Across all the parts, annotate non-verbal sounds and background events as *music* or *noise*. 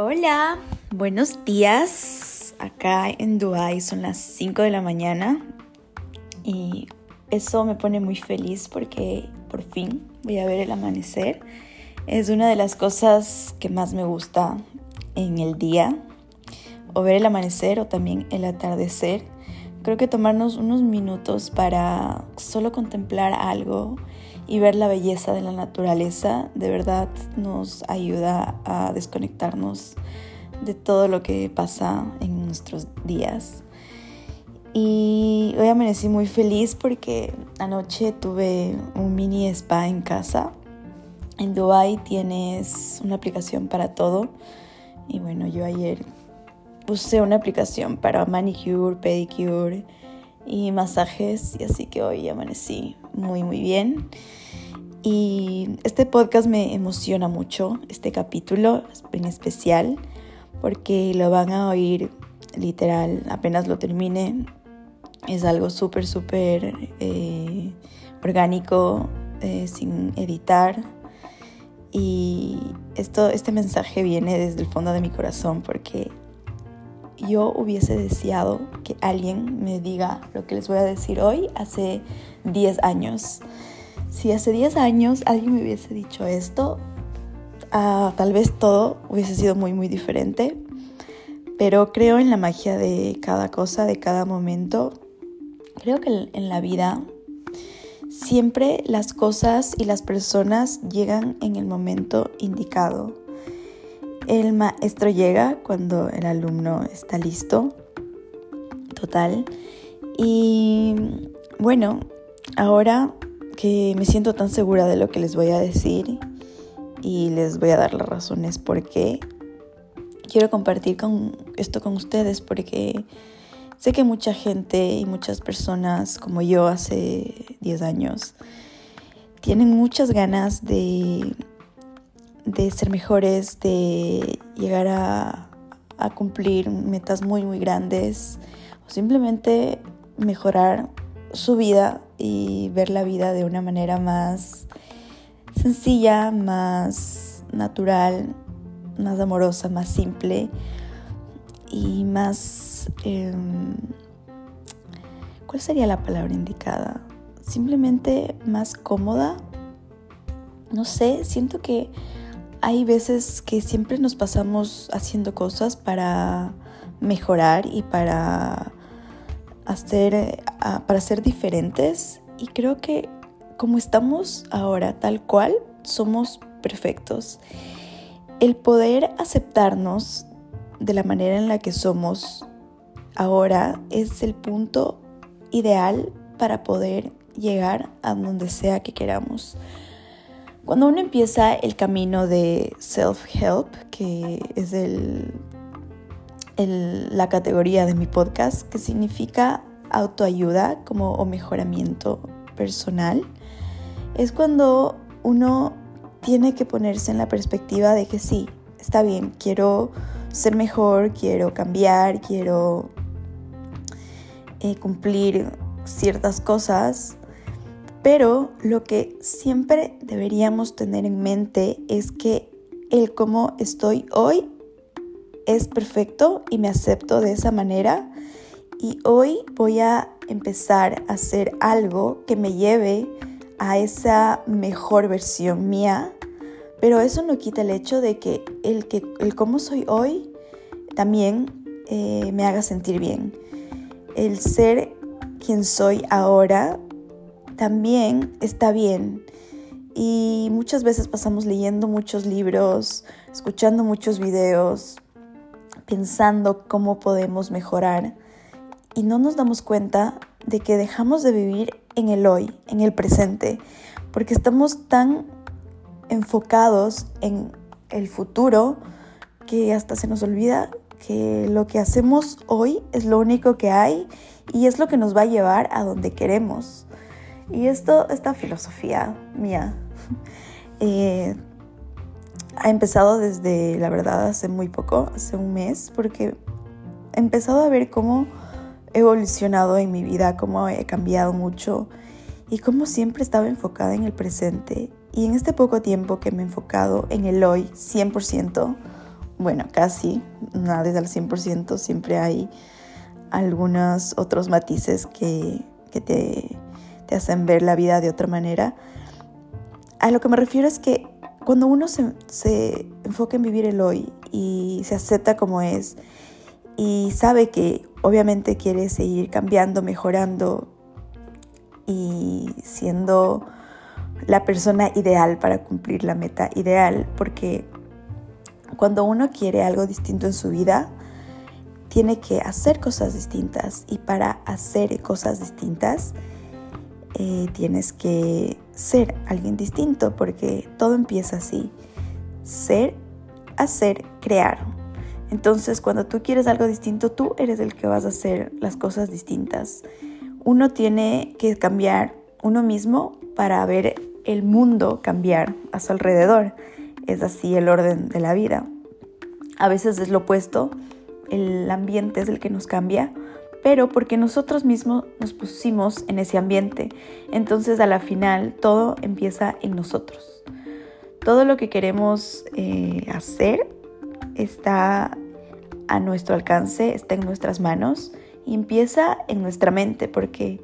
Hola, buenos días. Acá en Dubai son las 5 de la mañana y eso me pone muy feliz porque por fin voy a ver el amanecer. Es una de las cosas que más me gusta en el día, o ver el amanecer o también el atardecer. Creo que tomarnos unos minutos para solo contemplar algo y ver la belleza de la naturaleza de verdad nos ayuda a desconectarnos de todo lo que pasa en nuestros días. Y hoy amanecí muy feliz porque anoche tuve un mini spa en casa. En Dubai tienes una aplicación para todo. Y bueno, yo ayer puse una aplicación para manicure, pedicure y masajes. Y así que hoy amanecí muy, muy bien. Y este podcast me emociona mucho, este capítulo en especial, porque lo van a oír literal apenas lo termine. Es algo súper, súper eh, orgánico, eh, sin editar. Y esto, este mensaje viene desde el fondo de mi corazón porque yo hubiese deseado que alguien me diga lo que les voy a decir hoy hace 10 años. Si hace 10 años alguien me hubiese dicho esto, ah, tal vez todo hubiese sido muy, muy diferente. Pero creo en la magia de cada cosa, de cada momento. Creo que en la vida siempre las cosas y las personas llegan en el momento indicado. El maestro llega cuando el alumno está listo. Total. Y bueno, ahora que me siento tan segura de lo que les voy a decir y les voy a dar las razones por qué. Quiero compartir esto con ustedes porque sé que mucha gente y muchas personas como yo hace 10 años tienen muchas ganas de, de ser mejores, de llegar a, cumplir metas muy muy grandes o simplemente mejorar su vida y ver la vida de una manera más sencilla, más natural, más amorosa, más simple y más... Em, ¿Cuál sería la palabra indicada? Simplemente más cómoda. No sé, siento que hay veces que siempre nos pasamos haciendo cosas para mejorar y para hacer, eh, para ser diferentes y creo que como estamos ahora tal cual, somos perfectos. El poder aceptarnos de la manera en la que somos ahora es el punto ideal para poder llegar a donde sea que queramos. Cuando uno empieza el camino de self-help, que es el la categoría de mi podcast, que significa autoayuda como o mejoramiento personal, es cuando uno tiene que ponerse en la perspectiva de que sí, está bien, quiero ser mejor, quiero cambiar, quiero eh, cumplir ciertas cosas, pero lo que siempre deberíamos tener en mente es que el cómo estoy hoy es perfecto y me acepto de esa manera. Y hoy voy a empezar a hacer algo que me lleve a esa mejor versión mía. Pero eso no quita el hecho de que el, que, el cómo soy hoy también eh, me haga sentir bien. El ser quien soy ahora también está bien. Y muchas veces pasamos leyendo muchos libros, escuchando muchos videos, pensando cómo podemos mejorar y no nos damos cuenta de que dejamos de vivir en el hoy, en el presente, porque estamos tan enfocados en el futuro que hasta se nos olvida que lo que hacemos hoy es lo único que hay y es lo que nos va a llevar a donde queremos. Y esto, esta filosofía mía, *laughs* eh, ha empezado desde, la verdad, hace muy poco, hace un mes, porque he empezado a ver cómo he evolucionado en mi vida, cómo he cambiado mucho y cómo siempre estaba enfocada en el presente. Y en este poco tiempo que me he enfocado en el hoy 100%, bueno, casi, nada es al 100%, siempre hay algunos otros matices que, te, hacen ver la vida de otra manera. A lo que me refiero es que cuando uno se, se enfoca en vivir el hoy y se acepta como es y sabe que obviamente quiere seguir cambiando, mejorando y siendo la persona ideal para cumplir la meta ideal, porque cuando uno quiere algo distinto en su vida, tiene que hacer cosas distintas y para hacer cosas distintas eh, tienes que ser alguien distinto porque todo empieza así. Ser, hacer, crear. Entonces cuando tú quieres algo distinto, tú eres el que vas a hacer las cosas distintas. Uno tiene que cambiar uno mismo para ver el mundo cambiar a su alrededor. Es así el orden de la vida. A veces es lo opuesto, el ambiente es el que nos cambia, pero porque nosotros mismos nos pusimos en ese ambiente. Entonces a la final todo empieza en nosotros. Todo lo que queremos eh, hacer está a nuestro alcance, está en nuestras manos y empieza en nuestra mente porque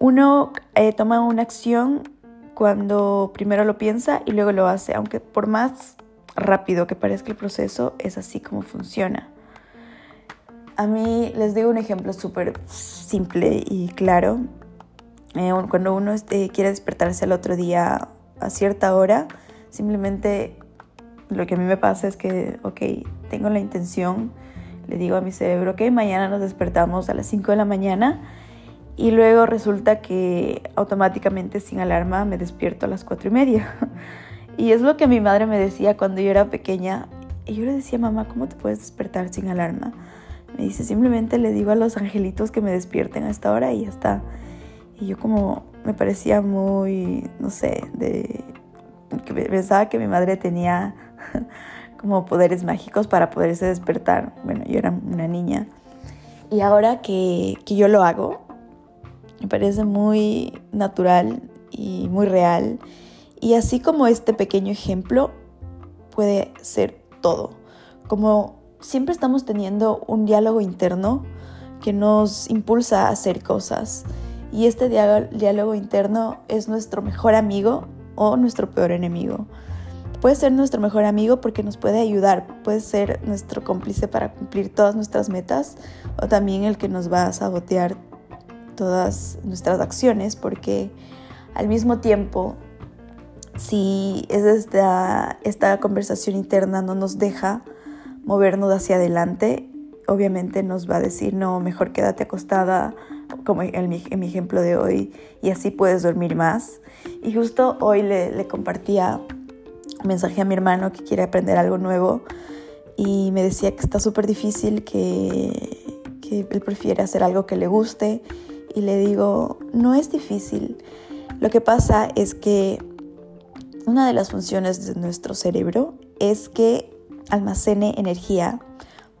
uno eh, toma una acción cuando primero lo piensa y luego lo hace, aunque por más rápido que parezca el proceso, es así como funciona. A mí les digo un ejemplo súper simple y claro. Eh, cuando uno este, quiere despertarse al otro día a cierta hora, simplemente lo que a mí me pasa es que, ok, tengo la intención, le digo a mi cerebro, ok, mañana nos despertamos a las 5 de la mañana y luego resulta que automáticamente sin alarma me despierto a las 4 y media. *laughs* Y es lo que mi madre me decía cuando yo era pequeña. Y yo le decía, mamá, ¿cómo te puedes despertar sin alarma? Me dice, simplemente le digo a los angelitos que me despierten a esta hora y ya está. Y yo como me parecía muy, no sé, de que pensaba que mi madre tenía *laughs* como poderes mágicos para poderse despertar. Bueno, yo era una niña. Y ahora que, que yo lo hago, me parece muy natural y muy real. Y así como este pequeño ejemplo puede ser todo. Como siempre estamos teniendo un diálogo interno que nos impulsa a hacer cosas. Y este diálogo interno es nuestro mejor amigo o nuestro peor enemigo. Puede ser nuestro mejor amigo porque nos puede ayudar, puede ser nuestro cómplice para cumplir todas nuestras metas o también el que nos va a sabotear todas nuestras acciones porque al mismo tiempo si es esta, esta conversación interna no nos deja movernos hacia adelante, obviamente nos va a decir, no, mejor quédate acostada, como en mi, ejemplo de hoy, y así puedes dormir más. Y justo hoy le, le compartía un mensaje a mi hermano que quiere aprender algo nuevo y me decía que está súper difícil, que, que él prefiere hacer algo que le guste. Y le digo, no es difícil. Lo que pasa es que una de las funciones de nuestro cerebro es que almacene energía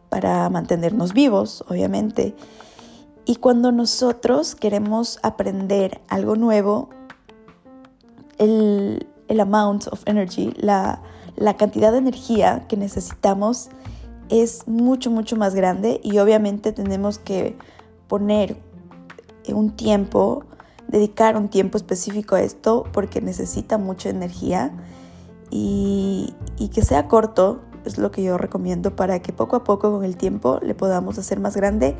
para mantenernos vivos, obviamente. Y cuando nosotros queremos aprender algo nuevo, el, amount of energy, la, la cantidad de energía que necesitamos es mucho, mucho más grande y obviamente tenemos que poner un tiempo dedicar un tiempo específico a esto porque necesita mucha energía y, que sea corto es lo que yo recomiendo para que poco a poco con el tiempo le podamos hacer más grande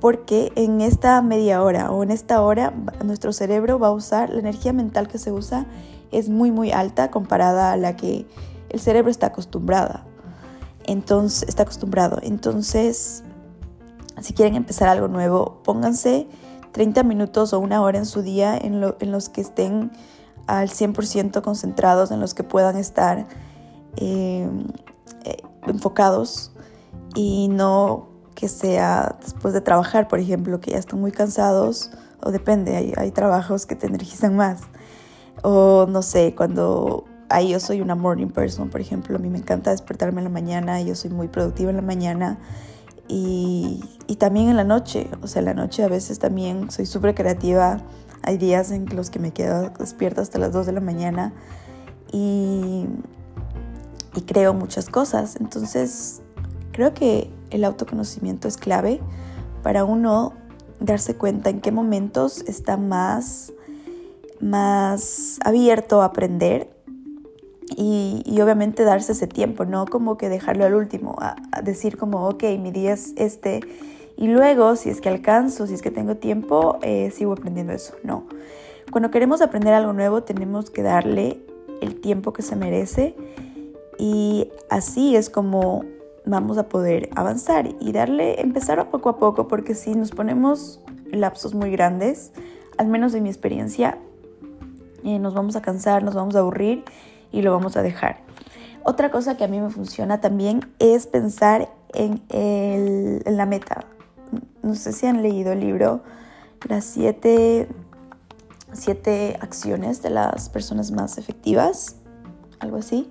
porque en esta media hora o en esta hora nuestro cerebro va a usar la energía mental que se usa es muy muy alta comparada a la que el cerebro está acostumbrada. Entonces, está acostumbrado. Entonces, si quieren empezar algo nuevo, pónganse 30 minutos o una hora en su día en, los que estén al 100% concentrados, en los que puedan estar eh, enfocados y no que sea después de trabajar, por ejemplo, que ya están muy cansados, o depende, hay, hay trabajos que te energizan más. O no sé, cuando ahí yo soy una morning person, por ejemplo, a mí me encanta despertarme en la mañana, yo soy muy productiva en la mañana y, también en la noche, o sea, en la noche a veces también soy súper creativa. Hay días en los que me quedo despierta hasta las 2 de la mañana y, y creo muchas cosas. Entonces, creo que el autoconocimiento es clave para uno darse cuenta en qué momentos está más, más abierto a aprender y, obviamente darse ese tiempo, no como que dejarlo al último, a, decir como, ok, mi día es este y luego, si es que alcanzo, si es que tengo tiempo, eh, sigo aprendiendo eso. No. Cuando queremos aprender algo nuevo, tenemos que darle el tiempo que se merece y así es como vamos a poder avanzar y darle, empezar a poco a poco, porque si nos ponemos lapsos muy grandes, al menos de mi experiencia, eh, nos vamos a cansar, nos vamos a aburrir y lo vamos a dejar. Otra cosa que a mí me funciona también es pensar en, en la meta no sé si han leído el libro Las siete, siete acciones de las personas más efectivas, algo así.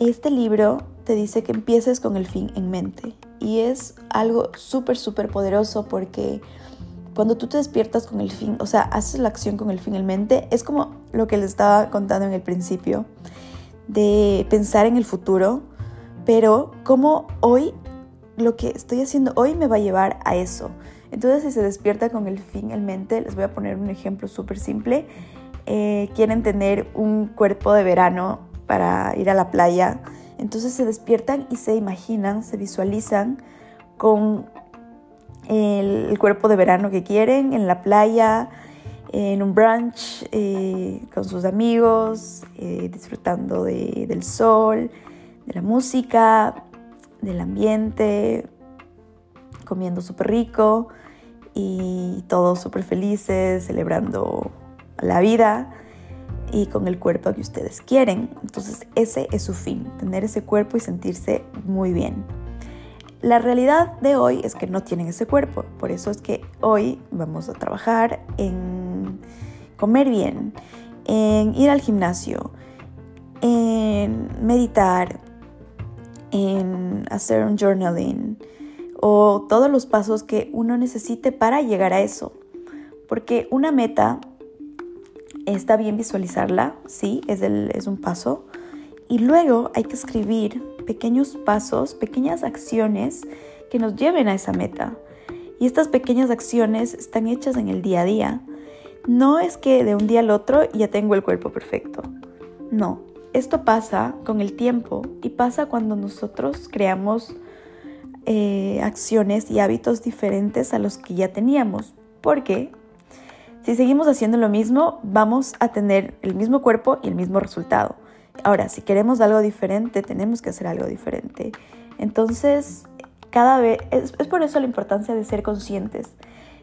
Este libro te dice que empieces con el fin en mente y es algo súper, súper poderoso porque cuando tú te despiertas con el fin, o sea, haces la acción con el fin en mente, es como lo que les estaba contando en el principio, de pensar en el futuro, pero como hoy lo que estoy haciendo hoy me va a llevar a eso. Entonces, si se despierta con el fin en mente, les voy a poner un ejemplo súper simple. Eh, quieren tener un cuerpo de verano para ir a la playa. Entonces se despiertan y se imaginan, se visualizan con el, cuerpo de verano que quieren en la playa, en un brunch, eh, con sus amigos, eh, disfrutando del sol, de la música, del ambiente, comiendo súper rico y todos súper felices, celebrando la vida y con el cuerpo que ustedes quieren. Entonces ese es su fin, tener ese cuerpo y sentirse muy bien. La realidad de hoy es que no tienen ese cuerpo, por eso es que hoy vamos a trabajar en comer bien, en ir al gimnasio, en meditar, en hacer un journaling o todos los pasos que uno necesite para llegar a eso. Porque una meta está bien visualizarla, sí, es, un paso. Y luego hay que escribir pequeños pasos, pequeñas acciones que nos lleven a esa meta. Y estas pequeñas acciones están hechas en el día a día. No es que de un día al otro ya tengo el cuerpo perfecto. No, esto pasa con el tiempo y pasa cuando nosotros creamos eh, acciones y hábitos diferentes a los que ya teníamos. Porque si seguimos haciendo lo mismo, vamos a tener el mismo cuerpo y el mismo resultado. Ahora, si queremos algo diferente, tenemos que hacer algo diferente. Entonces, cada vez, es, por eso la importancia de ser conscientes,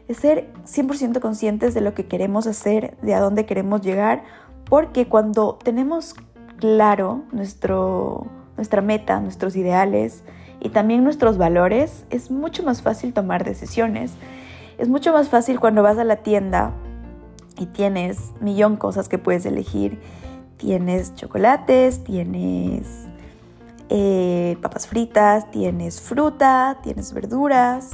de ser 100% conscientes de lo que queremos hacer, de a dónde queremos llegar, porque cuando tenemos claro nuestro, nuestra meta, nuestros ideales y también nuestros valores, es mucho más fácil tomar decisiones. Es mucho más fácil cuando vas a la tienda y tienes millón cosas que puedes elegir. Tienes chocolates, tienes eh, papas fritas, tienes fruta, tienes verduras,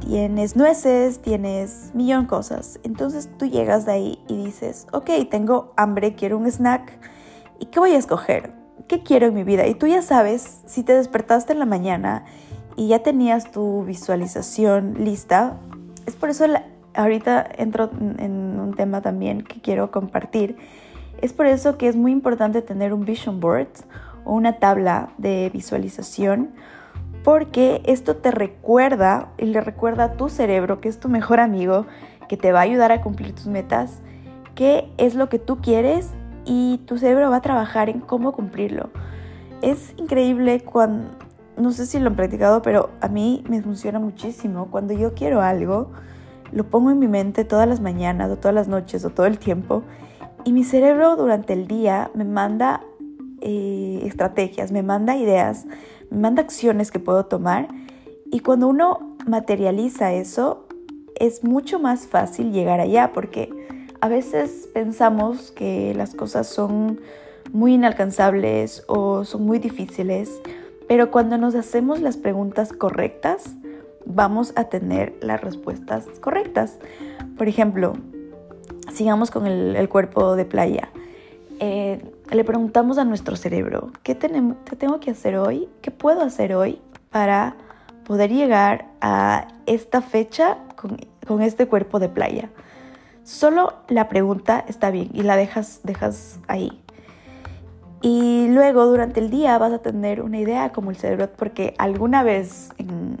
tienes nueces, tienes millón cosas. Entonces tú llegas de ahí y dices, ok, tengo hambre, quiero un snack ¿Y qué voy a escoger? ¿Qué quiero en mi vida? Y tú ya sabes, si te despertaste en la mañana y ya tenías tu visualización lista, es por eso ahorita entro en un tema también que quiero compartir. Es por eso que es muy importante tener un vision board o una tabla de visualización porque esto te recuerda y le recuerda a tu cerebro, que es tu mejor amigo, que te va a ayudar a cumplir tus metas, qué es lo que tú quieres y tu cerebro va a trabajar en cómo cumplirlo. Es increíble cuando, no sé si lo han practicado, pero a mí me funciona muchísimo. Cuando yo quiero algo, lo pongo en mi mente todas las mañanas o todas las noches o todo el tiempo y mi cerebro durante el día me manda eh, estrategias, me manda ideas, me manda acciones que puedo tomar y cuando uno materializa eso es mucho más fácil llegar allá porque a veces pensamos que las cosas son muy inalcanzables o son muy difíciles, pero cuando nos hacemos las preguntas correctas, vamos a tener las respuestas correctas. Por ejemplo, sigamos con el, cuerpo de playa. eh, le preguntamos a nuestro cerebro, ¿qué, tenemos, ¿qué tengo que hacer hoy? ¿Qué puedo hacer hoy para poder llegar a esta fecha con, con este cuerpo de playa? Solo la pregunta está bien y la dejas, dejas ahí. Y luego durante el día vas a tener una idea como el cerebro, porque alguna vez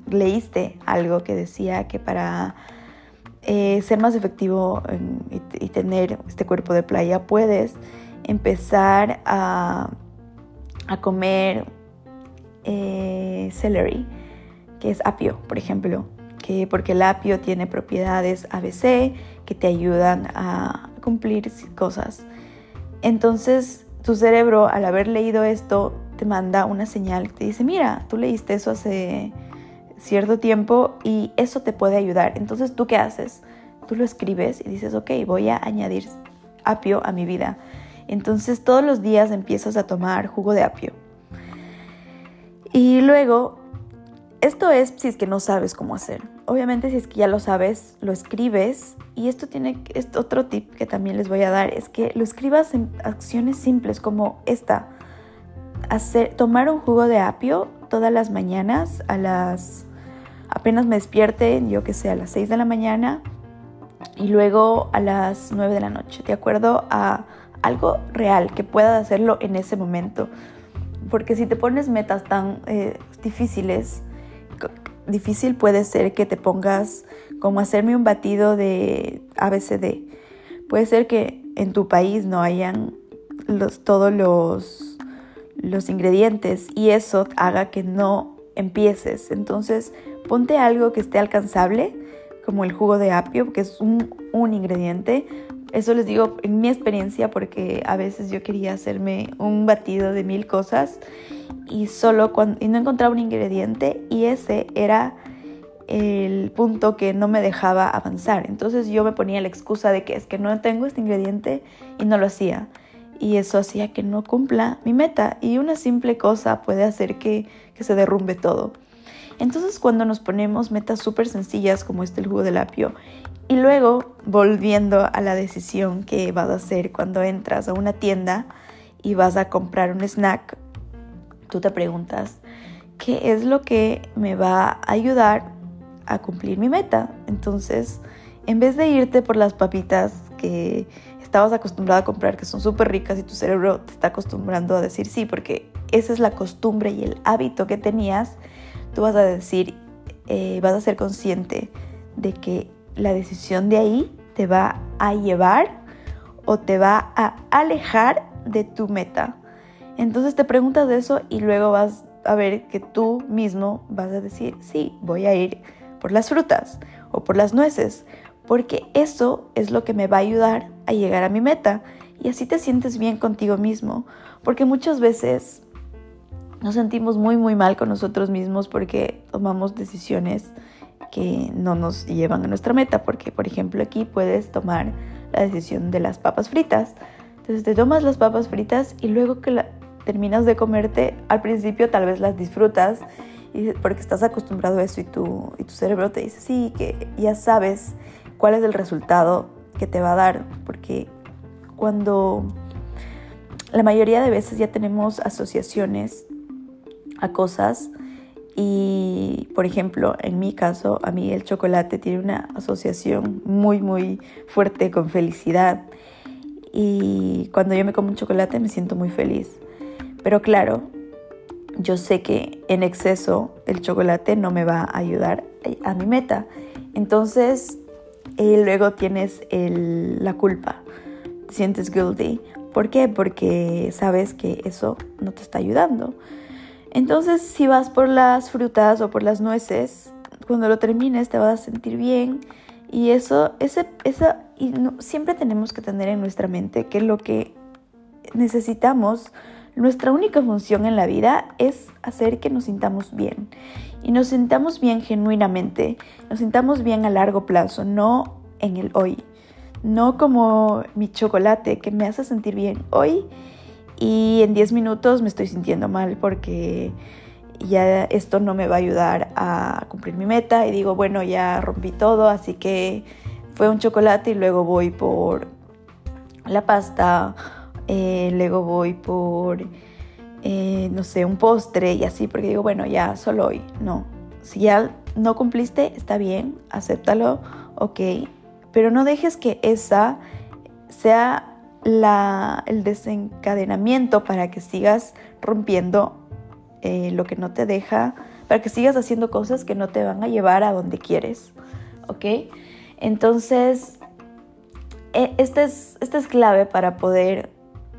leíste algo que decía que para eh, ser más efectivo y, tener este cuerpo de playa puedes empezar a, comer eh, celery, que es apio, por ejemplo, que porque el apio tiene propiedades ABC que te ayudan a cumplir cosas. Entonces, tu cerebro al haber leído esto te manda una señal que te dice, mira, tú leíste eso hace cierto tiempo y eso te puede ayudar. Entonces, ¿tú qué haces? Tú lo escribes y dices, ok, voy a añadir apio a mi vida. Entonces, todos los días empiezas a tomar jugo de apio. Y luego, esto es si es que no sabes cómo hacer. Obviamente, si es que ya lo sabes, lo escribes y esto tiene otro tip que también les voy a dar, es que lo escribas en acciones simples como esta. Hacer, tomar un jugo de apio todas las mañanas a las apenas me despierte, yo que sé, a las 6 de la mañana y luego a las 9 de la noche, de acuerdo a algo real que puedas hacerlo en ese momento. Porque si te pones metas tan eh, difíciles, difícil puede ser que te pongas como hacerme un batido de ABCD. Puede ser que en tu país no hayan los, todos los, los ingredientes y eso haga que no empieces. Entonces, ponte algo que esté alcanzable, como el jugo de apio, que es un, un ingrediente. Eso les digo en mi experiencia porque a veces yo quería hacerme un batido de mil cosas y solo cuando y no encontraba un ingrediente y ese era el punto que no me dejaba avanzar. Entonces yo me ponía la excusa de que es que no tengo este ingrediente y no lo hacía. Y eso hacía que no cumpla mi meta. Y una simple cosa puede hacer que, que se derrumbe todo. Entonces cuando nos ponemos metas súper sencillas como este el jugo del apio y luego volviendo a la decisión que vas a hacer cuando entras a una tienda y vas a comprar un snack, tú te preguntas, ¿qué es lo que me va a ayudar a cumplir mi meta. Entonces, en vez de irte por las papitas que estabas acostumbrado a comprar, que son súper ricas y tu cerebro te está acostumbrando a decir sí, porque esa es la costumbre y el hábito que tenías, tú vas a decir, eh, vas a ser consciente de que la decisión de ahí te va a llevar o te va a alejar de tu meta. Entonces te preguntas eso y luego vas a ver que tú mismo vas a decir, sí, voy a ir por las frutas o por las nueces, porque eso es lo que me va a ayudar a llegar a mi meta y así te sientes bien contigo mismo, porque muchas veces nos sentimos muy muy mal con nosotros mismos porque tomamos decisiones que no nos llevan a nuestra meta, porque por ejemplo aquí puedes tomar la decisión de las papas fritas. Entonces te tomas las papas fritas y luego que terminas de comerte, al principio tal vez las disfrutas porque estás acostumbrado a eso y tu, y tu cerebro te dice, sí, que ya sabes cuál es el resultado que te va a dar, porque cuando la mayoría de veces ya tenemos asociaciones a cosas y, por ejemplo, en mi caso, a mí el chocolate tiene una asociación muy, muy fuerte con felicidad. Y cuando yo me como un chocolate me siento muy feliz. Pero claro, yo sé que en exceso el chocolate no me va a ayudar a mi meta. Entonces, eh, luego tienes la culpa, te sientes guilty. ¿Por qué? Porque sabes que eso no te está ayudando. Entonces, si vas por las frutas o por las nueces, cuando lo termines te vas a sentir bien. Y eso, ese, esa, y siempre tenemos que tener en nuestra mente que lo que necesitamos nuestra única función en la vida es hacer que nos sintamos bien. Y nos sintamos bien genuinamente, nos sintamos bien a largo plazo, no en el hoy. No como mi chocolate que me hace sentir bien hoy y en 10 minutos me estoy sintiendo mal porque ya esto no me va a ayudar a cumplir mi meta y digo, bueno, ya rompí todo, así que fue un chocolate y luego voy por la pasta eh, luego voy por, eh, no sé, un postre y así, porque digo, bueno, ya solo hoy. No, si ya no cumpliste, está bien, acéptalo, ok, pero no dejes que esa sea la, el desencadenamiento para que sigas rompiendo eh, lo que no te deja, para que sigas haciendo cosas que no te van a llevar a donde quieres, ¿ok? Entonces, e, esta es, esta es clave para poder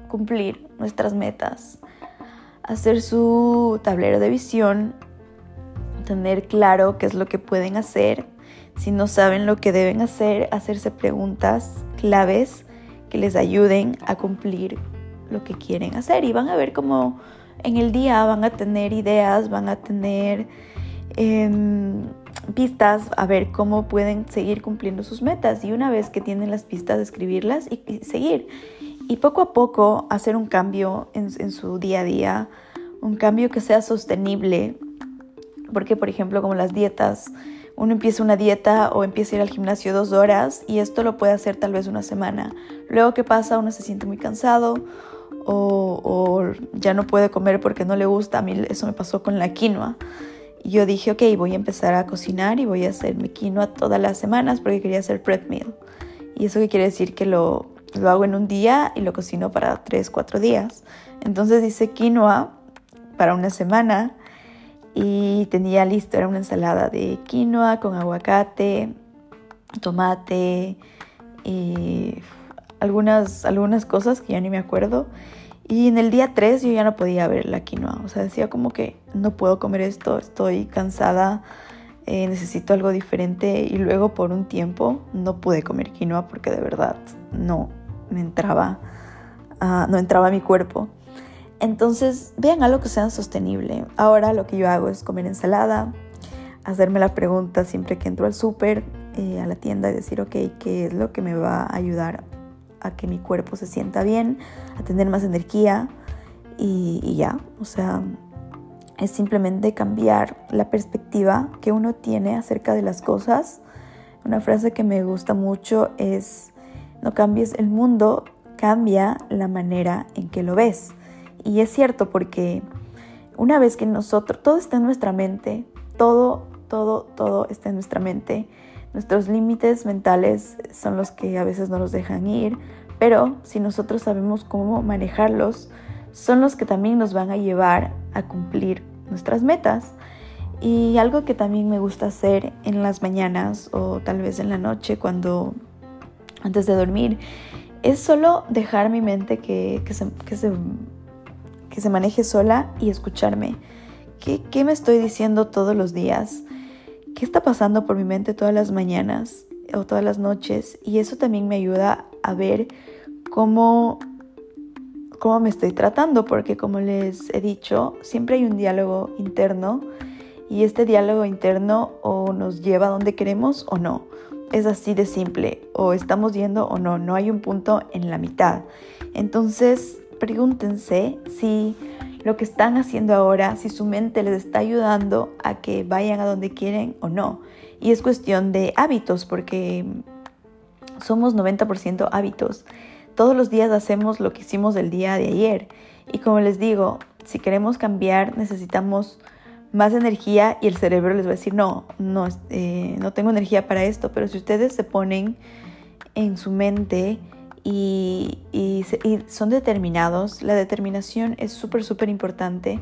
cumplir nuestras metas, hacer su tablero de visión, tener claro qué es lo que pueden hacer, si no saben lo que deben hacer, hacerse preguntas claves que les ayuden a cumplir lo que quieren hacer. Y van a ver cómo en el día van a tener ideas, van a tener em, pistas a ver cómo pueden seguir cumpliendo sus metas. Y una vez que tienen las pistas, escribirlas y, seguir. Y poco a poco hacer un cambio en, en, su día a día, un cambio que sea sostenible, porque por ejemplo como las dietas, uno empieza una dieta o empieza a ir al gimnasio dos horas y esto lo puede hacer tal vez una semana. Luego que pasa uno se siente muy cansado o, ya no puede comer porque no le gusta. A mí eso me pasó con la quinoa. Y yo dije, ok, voy a empezar a cocinar y voy a hacer mi quinoa todas las semanas porque quería hacer prep meal. Y eso que quiere decir que lo, lo hago en un día y lo cocino para tres, cuatro días. Entonces hice quinoa para una semana y tenía listo, era una ensalada de quinoa con aguacate, tomate y algunas, algunas cosas que ya ni me acuerdo. Y en el día 3 yo ya no podía ver la quinoa. O sea, decía como que no puedo comer esto, estoy cansada, eh, necesito algo diferente. Y luego por un tiempo no pude comer quinoa porque de verdad no me entraba, uh, no entraba a mi cuerpo. Entonces, vean algo que sea sostenible. Ahora lo que yo hago es comer ensalada, hacerme la pregunta siempre que entro al súper, eh, a la tienda y decir, ok, ¿qué es lo que me va a ayudar a que mi cuerpo se sienta bien, a tener más energía y, ya, o sea, es simplemente cambiar la perspectiva que uno tiene acerca de las cosas. Una frase que me gusta mucho es, no cambies el mundo, cambia la manera en que lo ves. Y es cierto porque una vez que nosotros, todo está en nuestra mente, todo, todo, todo está en nuestra mente. Nuestros límites mentales son los que a veces no nos dejan ir, pero si nosotros sabemos cómo manejarlos, son los que también nos van a llevar a cumplir nuestras metas. Y algo que también me gusta hacer en las mañanas o tal vez en la noche cuando antes de dormir es solo dejar mi mente que, que se, maneje sola y escucharme. ¿Qué, ¿Qué me estoy diciendo todos los días? ¿Qué está pasando por mi mente todas las mañanas o todas las noches? Y eso también me ayuda a ver cómo, cómo me estoy tratando, porque como les he dicho, siempre hay un diálogo interno y este diálogo interno o nos lleva a donde queremos o no. Es así de simple, o estamos yendo o no, no hay un punto en la mitad. Entonces, pregúntense si lo que están haciendo ahora, si su mente les está ayudando a que vayan a donde quieren o no. Y es cuestión de hábitos, porque somos 90% hábitos. Todos los días hacemos lo que hicimos el día de ayer. Y como les digo, si queremos cambiar necesitamos más energía y el cerebro les va a decir, no, no, eh, no tengo energía para esto. Pero si ustedes se ponen en su mente y, y son determinados, la determinación es súper, súper importante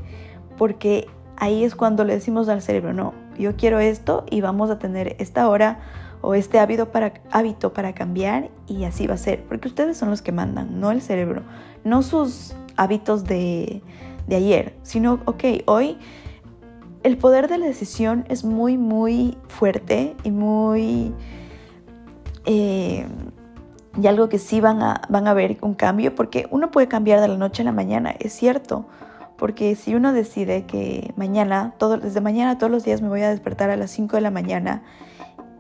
porque ahí es cuando le decimos al cerebro, no, yo quiero esto y vamos a tener esta hora o este hábito para, hábito para cambiar y así va a ser, porque ustedes son los que mandan, no el cerebro, no sus hábitos de, ayer, sino, ok, hoy el poder de la decisión es muy, muy fuerte y muy... Eh, y algo que sí van a, van a ver un cambio, porque uno puede cambiar de la noche a la mañana, es cierto, porque si uno decide que mañana, desde mañana todos los días me voy a despertar a las 5 de la mañana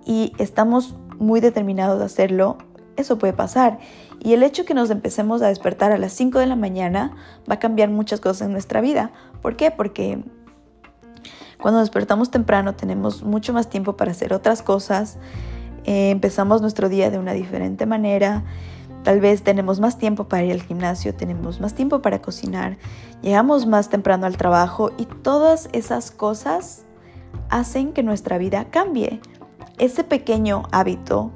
y estamos muy determinados a hacerlo, eso puede pasar. Y el hecho que nos empecemos a despertar a las 5 de la mañana va a cambiar muchas cosas en nuestra vida. ¿Por qué? Porque cuando despertamos temprano tenemos mucho más tiempo para hacer otras cosas, eh, empezamos nuestro día de una diferente manera Tal vez tenemos más tiempo para ir al gimnasio, tenemos más tiempo para cocinar, llegamos más temprano al trabajo y todas esas cosas hacen que nuestra vida cambie. Ese pequeño hábito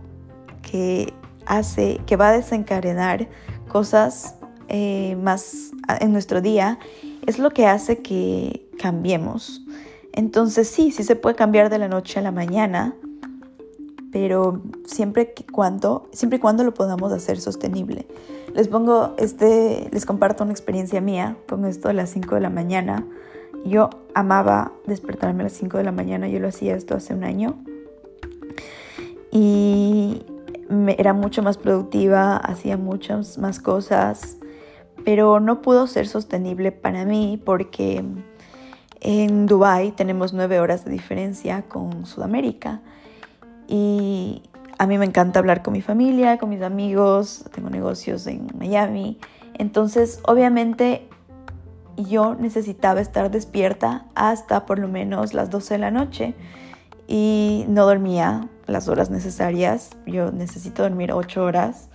que hace, que va a desencadenar cosas eh, más en nuestro día, es lo que hace que cambiemos. Entonces sí, sí se puede cambiar de la noche a la mañana, pero siempre que cuando, siempre y cuando lo podamos hacer sostenible. Les pongo este, les comparto una experiencia mía con esto a las 5 de la mañana. Yo amaba despertarme a las 5 de la mañana, yo lo hacía esto hace un año. Y era mucho más productiva, hacía muchas más cosas, pero no pudo ser sostenible para mí porque en Dubai tenemos nueve horas de diferencia con Sudamérica y a mí me encanta hablar con mi familia, con mis amigos, tengo negocios en Miami. Entonces, obviamente, yo necesitaba estar despierta hasta por lo menos las 12 de la noche y no dormía las horas necesarias. Yo necesito dormir 8 horas.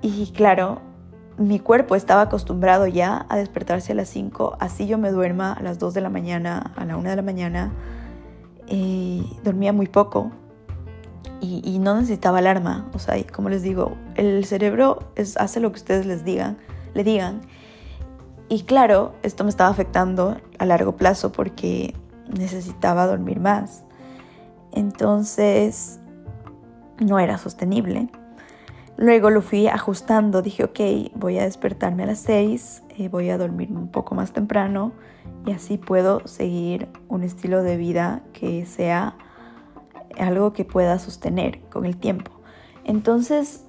Y claro, mi cuerpo estaba acostumbrado ya a despertarse a las 5, así yo me duerma a las 2 de la mañana, a la 1 de la mañana. Dormía muy poco y, no necesitaba alarma. O sea, como les digo, el cerebro hace lo que ustedes les digan, le digan. Y claro, esto me estaba afectando a largo plazo porque necesitaba dormir más. Entonces, no era sostenible. Luego lo fui ajustando, dije, ok, voy a despertarme a las 6, eh, voy a dormir un poco más temprano y así puedo seguir un estilo de vida que sea algo que pueda sostener con el tiempo. Entonces,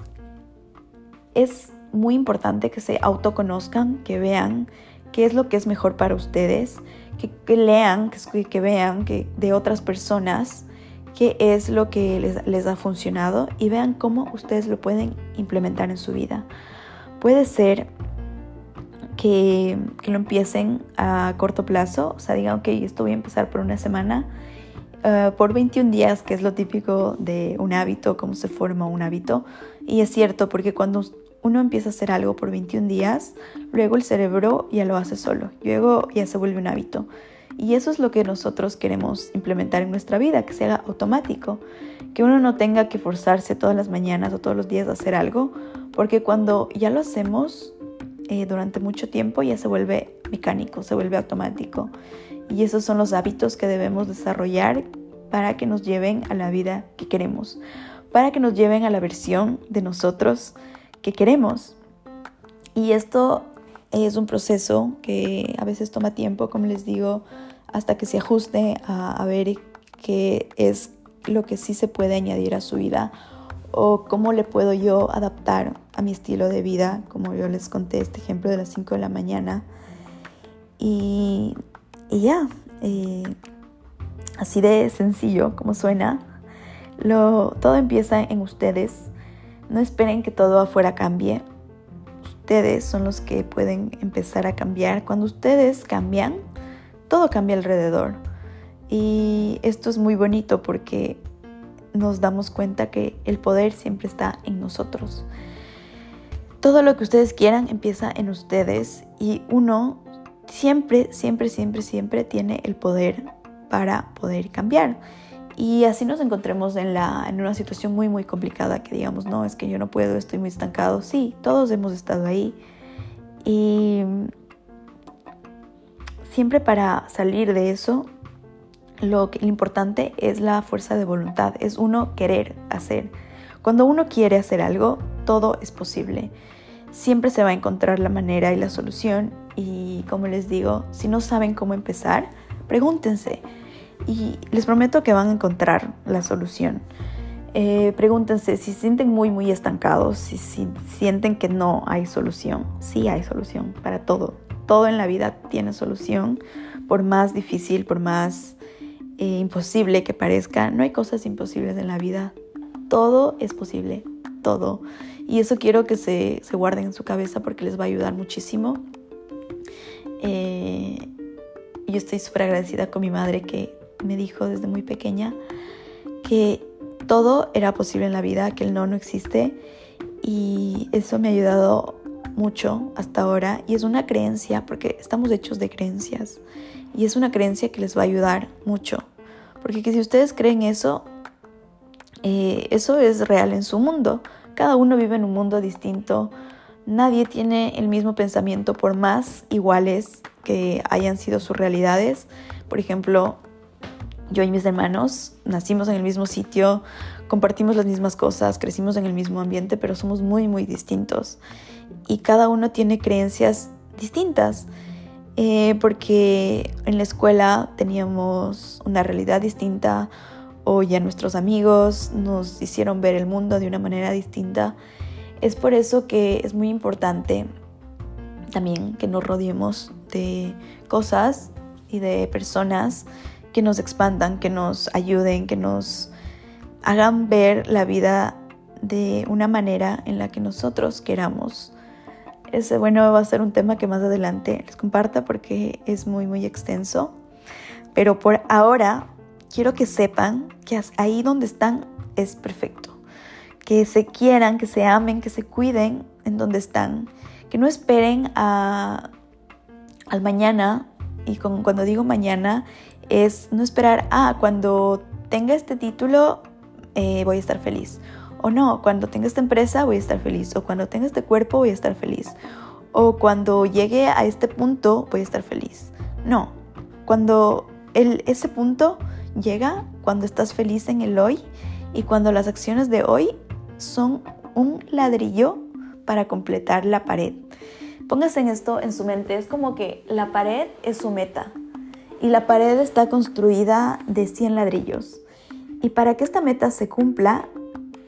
es muy importante que se autoconozcan, que vean qué es lo que es mejor para ustedes, que, lean, que, que, vean que de otras personas qué es lo que les, les, ha funcionado y vean cómo ustedes lo pueden implementar en su vida. Puede ser que, lo empiecen a corto plazo, o sea, digan, ok, esto voy a empezar por una semana eh, por 21 días, que es lo típico de un hábito, cómo se forma un hábito. Y es cierto, porque cuando uno empieza a hacer algo por 21 días, luego el cerebro ya lo hace solo, luego ya se vuelve un hábito. Y eso es lo que nosotros queremos implementar en nuestra vida, que sea automático, que uno no tenga que forzarse todas las mañanas o todos los días a hacer algo, porque cuando ya lo hacemos eh, durante mucho tiempo ya se vuelve mecánico, se vuelve automático. Y esos son los hábitos que debemos desarrollar para que nos lleven a la vida que queremos, para que nos lleven a la versión de nosotros que queremos. Y esto es un proceso que a veces toma tiempo, como les digo, hasta que se ajuste a, ver qué es lo que sí se puede añadir a su vida o cómo le puedo yo adaptar a mi estilo de vida, como yo les conté este ejemplo de las 5 de la mañana. Y y ya, eh, así de sencillo como suena, lo, todo empieza en ustedes. No esperen que todo afuera cambie. Ustedes son los que pueden empezar a cambiar. Cuando ustedes cambian, todo cambia alrededor. Y esto es muy bonito porque nos damos cuenta que el poder siempre está en nosotros. Todo lo que ustedes quieran empieza en ustedes y uno siempre, siempre, siempre, siempre tiene el poder para poder cambiar. Y así nos encontremos en, la, en una situación muy, muy complicada que digamos, no, es que yo no puedo, estoy muy estancado. Sí, todos hemos estado ahí. Y siempre para salir de eso, lo, que, lo importante es la fuerza de voluntad, es uno querer hacer. Cuando uno quiere hacer algo, todo es posible. Siempre se va a encontrar la manera y la solución y como les digo, si no saben cómo empezar, pregúntense y les prometo que van a encontrar la solución. Eh, pregúntense si sienten muy, muy estancados, si, sienten que no hay solución. Sí hay solución para todo. Todo en la vida tiene solución, por más difícil, por más eh, imposible que parezca. No hay cosas imposibles en la vida. Todo es posible, todo. Y eso quiero que se, se guarden en su cabeza porque les va a ayudar muchísimo. Eh, yo estoy súper agradecida con mi madre que me dijo desde muy pequeña que todo era posible en la vida, que el no no existe y eso me ha ayudado mucho hasta ahora y es una creencia porque estamos hechos de creencias y es una creencia que les va a ayudar mucho porque si ustedes creen eso eh, eso es real en su mundo. Cada uno vive en un mundo distinto. Nadie tiene el mismo pensamiento por más iguales que hayan sido sus realidades. Por ejemplo yo y mis hermanos nacimos en el mismo sitio compartimos las mismas cosas, crecimos en el mismo ambiente, pero somos muy, muy distintos. Y cada uno tiene creencias distintas, eh, porque en la escuela teníamos una realidad distinta o ya nuestros amigos nos hicieron ver el mundo de una manera distinta. Es por eso que es muy importante también que nos rodeemos de cosas y de personas que nos expandan, que nos ayuden, que nos hagan ver la vida de una manera en la que nosotros queramos. Ese, bueno, va a ser un tema que más adelante les comparta porque es muy, muy extenso. Pero por ahora quiero que sepan que ahí donde están es perfecto. Que se quieran, que se amen, que se cuiden en donde están. Que no esperen a, al mañana. Y cuando digo mañana es no esperar, ah, cuando tenga este título eh, voy a estar feliz. O no, cuando tenga esta empresa voy a estar feliz. O cuando tenga este cuerpo voy a estar feliz. O cuando llegue a este punto voy a estar feliz. No, cuando el, ese punto llega, cuando estás feliz en el hoy y cuando las acciones de hoy son un ladrillo para completar la pared. Póngase en esto en su mente, es como que la pared es su meta y la pared está construida de 100 ladrillos. Y para que esta meta se cumpla,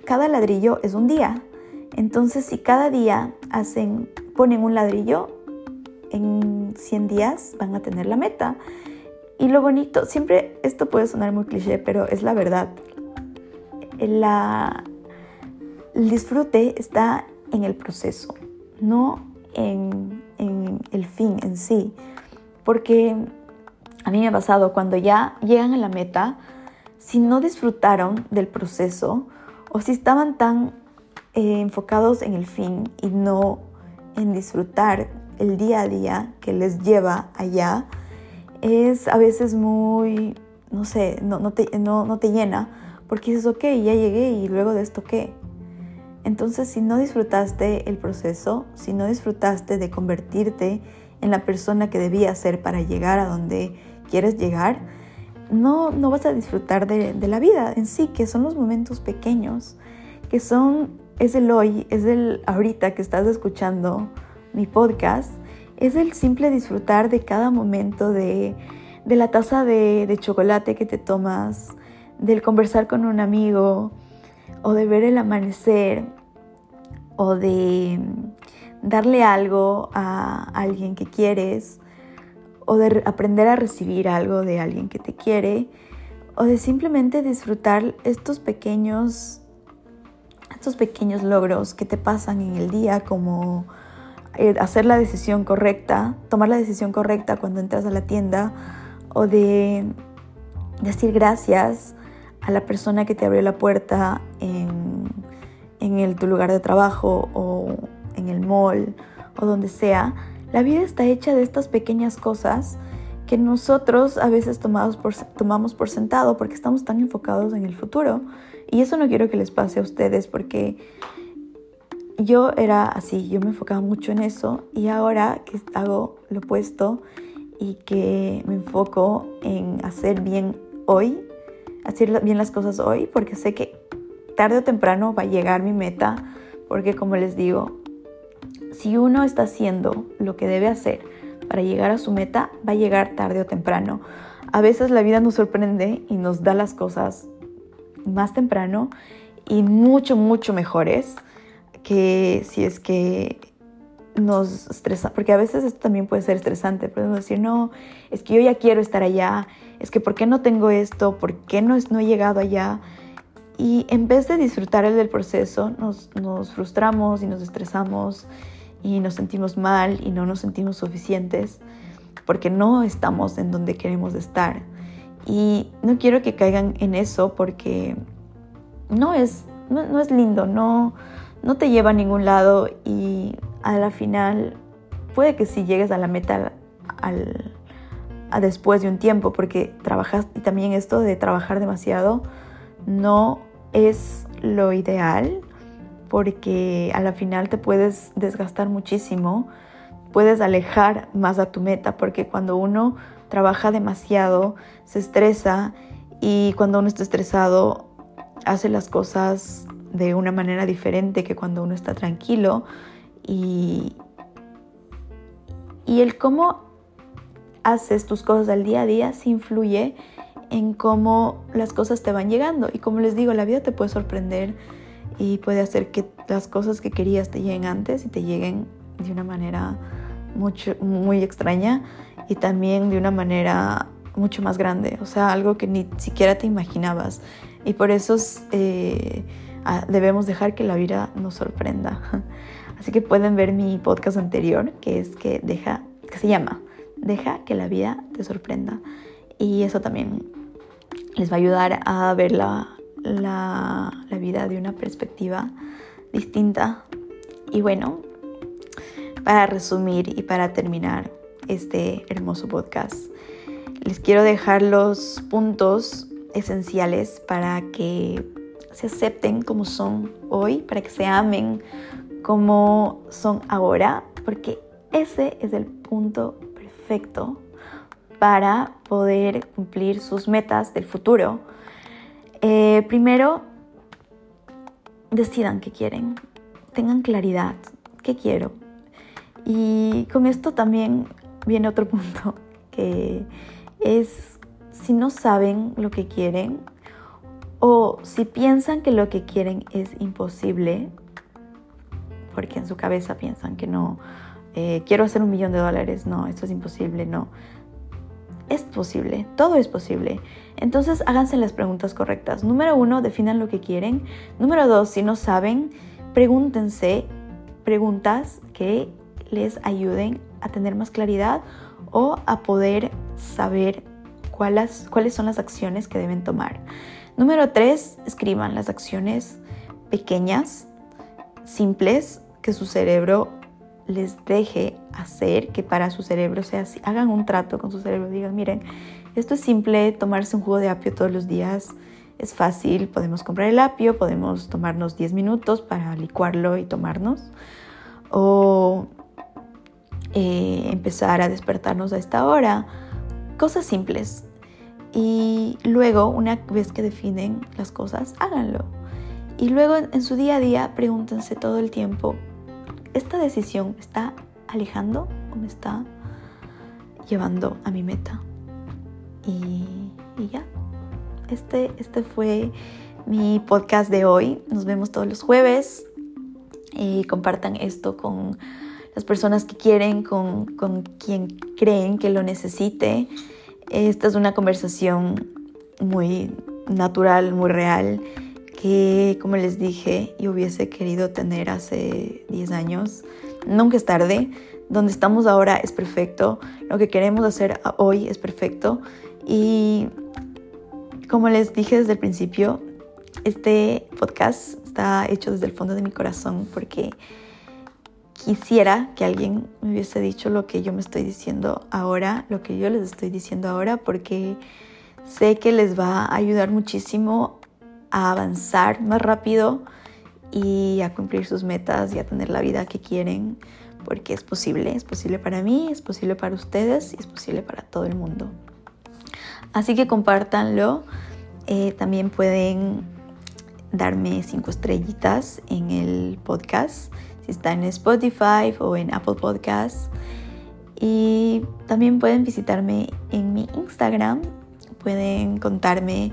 cada ladrillo es un día. Entonces, si cada día hacen, ponen un ladrillo, en 100 días van a tener la meta. Y lo bonito, siempre esto puede sonar muy cliché, pero es la verdad. El disfrute está en el proceso, no en, en el fin en sí. Porque a mí me ha pasado cuando ya llegan a la meta, si no disfrutaron del proceso o si estaban tan eh, enfocados en el fin y no en disfrutar el día a día que les lleva allá, es a veces muy, no sé, no, no, te, no, no te llena porque dices, ok, ya llegué y luego de esto qué. Entonces, si no disfrutaste el proceso, si no disfrutaste de convertirte en la persona que debías ser para llegar a donde quieres llegar, no, no vas a disfrutar de, la vida en sí, que son los momentos pequeños, que son, es el hoy, es el ahorita que estás escuchando mi podcast, es el simple disfrutar de cada momento de, la taza de, de chocolate que te tomas, del conversar con un amigo, o de ver el amanecer, o de darle algo a alguien que quieres, o de aprender a recibir algo de alguien que te quiere o de simplemente disfrutar estos pequeños estos pequeños logros que te pasan en el día como eh, hacer la decisión correcta, tomar la decisión correcta cuando entras a la tienda o de decir gracias a la persona que te abrió la puerta en, en el, tu lugar de trabajo o en el mall o donde sea la vida está hecha de estas pequeñas cosas que nosotros a veces tomamos por, sentado porque estamos tan enfocados en el futuro. Y eso no quiero que les pase a ustedes porque yo era así, yo me enfocaba mucho en eso y ahora que hago lo opuesto y que me enfoco en hacer bien hoy, hacer bien las cosas hoy, porque sé que tarde o temprano va a llegar mi meta, porque como les digo, si uno está haciendo lo que debe hacer para llegar a su meta, va a llegar tarde o temprano. A veces la vida nos sorprende y nos da las cosas más temprano y mucho, mucho mejores que si es que nos estresa, porque a veces esto también puede ser estresante, podemos decir, no, es que yo ya quiero estar allá, es que ¿por qué no tengo esto? ¿Por qué no, no he llegado allá? Y en vez de disfrutar el del proceso, nos, nos frustramos y nos estresamos y nos sentimos mal y no nos sentimos suficientes porque no estamos en donde queremos estar. Y no quiero que caigan en eso porque no es, no, es lindo, no, no te lleva a ningún lado y a la final puede que si llegues a la meta al, después de un tiempo, porque trabajas, y también esto de trabajar demasiado no es lo ideal, porque a la final te puedes desgastar muchísimo, puedes alejar más a tu meta, porque cuando uno trabaja demasiado, se estresa y cuando uno está estresado hace las cosas de una manera diferente que cuando uno está tranquilo y, y el cómo haces tus cosas al día a día se influye en cómo las cosas te van llegando. Y como les digo, la vida te puede sorprender y puede hacer que las cosas que querías te lleguen antes y te lleguen de una manera mucho, muy extraña y también de una manera mucho más grande, o sea, algo que ni siquiera te imaginabas. Y por eso eh, debemos dejar que la vida nos sorprenda. *laughs* Así que pueden ver mi podcast anterior, que es que deja, que se llama Deja que la vida te sorprenda. Y eso también les va a ayudar a ver la, la, vida de una perspectiva distinta. Y bueno, para resumir y para terminar este hermoso podcast, les quiero dejar los puntos esenciales para que se acepten como son hoy, para que se amen como son ahora, porque ese es el punto perfecto para poder cumplir sus metas del futuro. Eh, primero, decidan qué quieren, tengan claridad, qué quiero. Y con esto también viene otro *laughs* punto, que es si no saben lo que quieren o si piensan que lo que quieren es imposible, porque en su cabeza piensan que no, eh, quiero hacer un millón de dólares, no, esto es imposible, no. Es posible, todo es posible. Entonces háganse las preguntas correctas. Número uno, definan lo que quieren. Número dos, si no saben, pregúntense preguntas que les ayuden a tener más claridad o a poder saber cuáles, cuáles son las acciones que deben tomar. Número tres, escriban las acciones pequeñas, simples, que su cerebro les deje hacer, que para su cerebro sea así. Hagan un trato con su cerebro, digan, miren, esto es simple, tomarse un jugo de apio todos los días es fácil, podemos comprar el apio, podemos tomarnos 10 minutos para licuarlo y tomarnos. O eh, empezar a despertarnos a esta hora. Cosas simples. Y luego, una vez que definen las cosas, háganlo. Y luego en su día a día pregúntense todo el tiempo, ¿esta decisión está alejando o me está llevando a mi meta? Y, ya, este, este fue mi podcast de hoy. Nos vemos todos los jueves. Y compartan esto con las personas que quieren, con, con quien creen que lo necesite. Esta es una conversación muy natural, muy real, que como les dije, yo hubiese querido tener hace 10 años. Nunca es tarde. Donde estamos ahora es perfecto. Lo que queremos hacer hoy es perfecto. Y como les dije desde el principio, este podcast está hecho desde el fondo de mi corazón porque quisiera que alguien me hubiese dicho lo que yo me estoy diciendo ahora, lo que yo les estoy diciendo ahora, porque sé que les va a ayudar muchísimo a avanzar más rápido y a cumplir sus metas y a tener la vida que quieren, porque es posible, es posible para mí, es posible para ustedes y es posible para todo el mundo. Así que compártanlo. Eh, también pueden darme cinco estrellitas en el podcast si está en Spotify o en Apple Podcasts. Y también pueden visitarme en mi Instagram, pueden contarme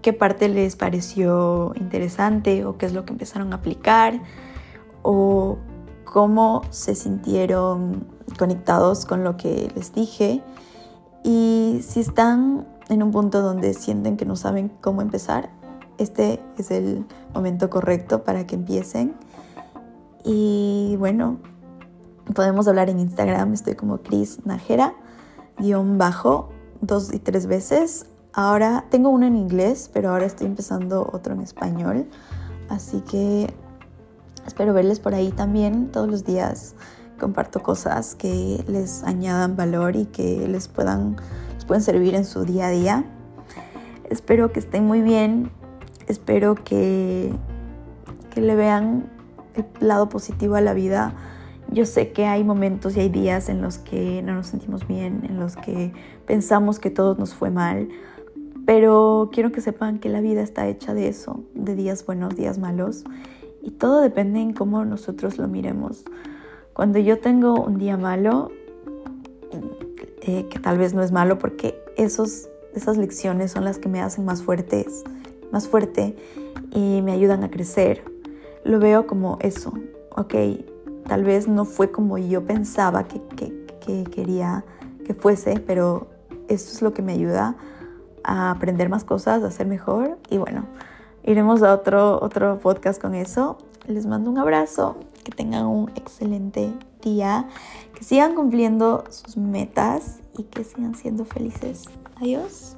qué parte les pareció interesante o qué es lo que empezaron a aplicar o cómo se sintieron conectados con lo que les dije. Y si están en un punto donde sienten que no saben cómo empezar, este es el momento correcto para que empiecen. Y bueno, podemos hablar en Instagram, estoy como Cris Najera, guion bajo, dos y tres veces. Ahora tengo uno en inglés, pero ahora estoy empezando otro en español. Así que Espero verles por ahí también todos los días. Comparto cosas que les añadan valor y que les puedan, pueden servir en su día a día. Espero que estén muy bien. Espero que, que le vean el lado positivo a la vida. Yo sé que hay momentos y hay días en los que no nos sentimos bien, en los que pensamos que todo nos fue mal, pero quiero que sepan que la vida está hecha de eso, de días buenos, días malos, y todo depende en cómo nosotros lo miremos. Cuando yo tengo un día malo, eh, que tal vez no es malo porque esos, esas lecciones son las que me hacen más fuertes, más fuerte y me ayudan a crecer. Lo veo como eso, ok, tal vez no fue como yo pensaba que, que, que quería que fuese, pero eso es lo que me ayuda a aprender más cosas, a ser mejor y bueno, iremos a otro, otro podcast con eso. Les mando un abrazo, que tengan un excelente día, que sigan cumpliendo sus metas y que sigan siendo felices. Adiós.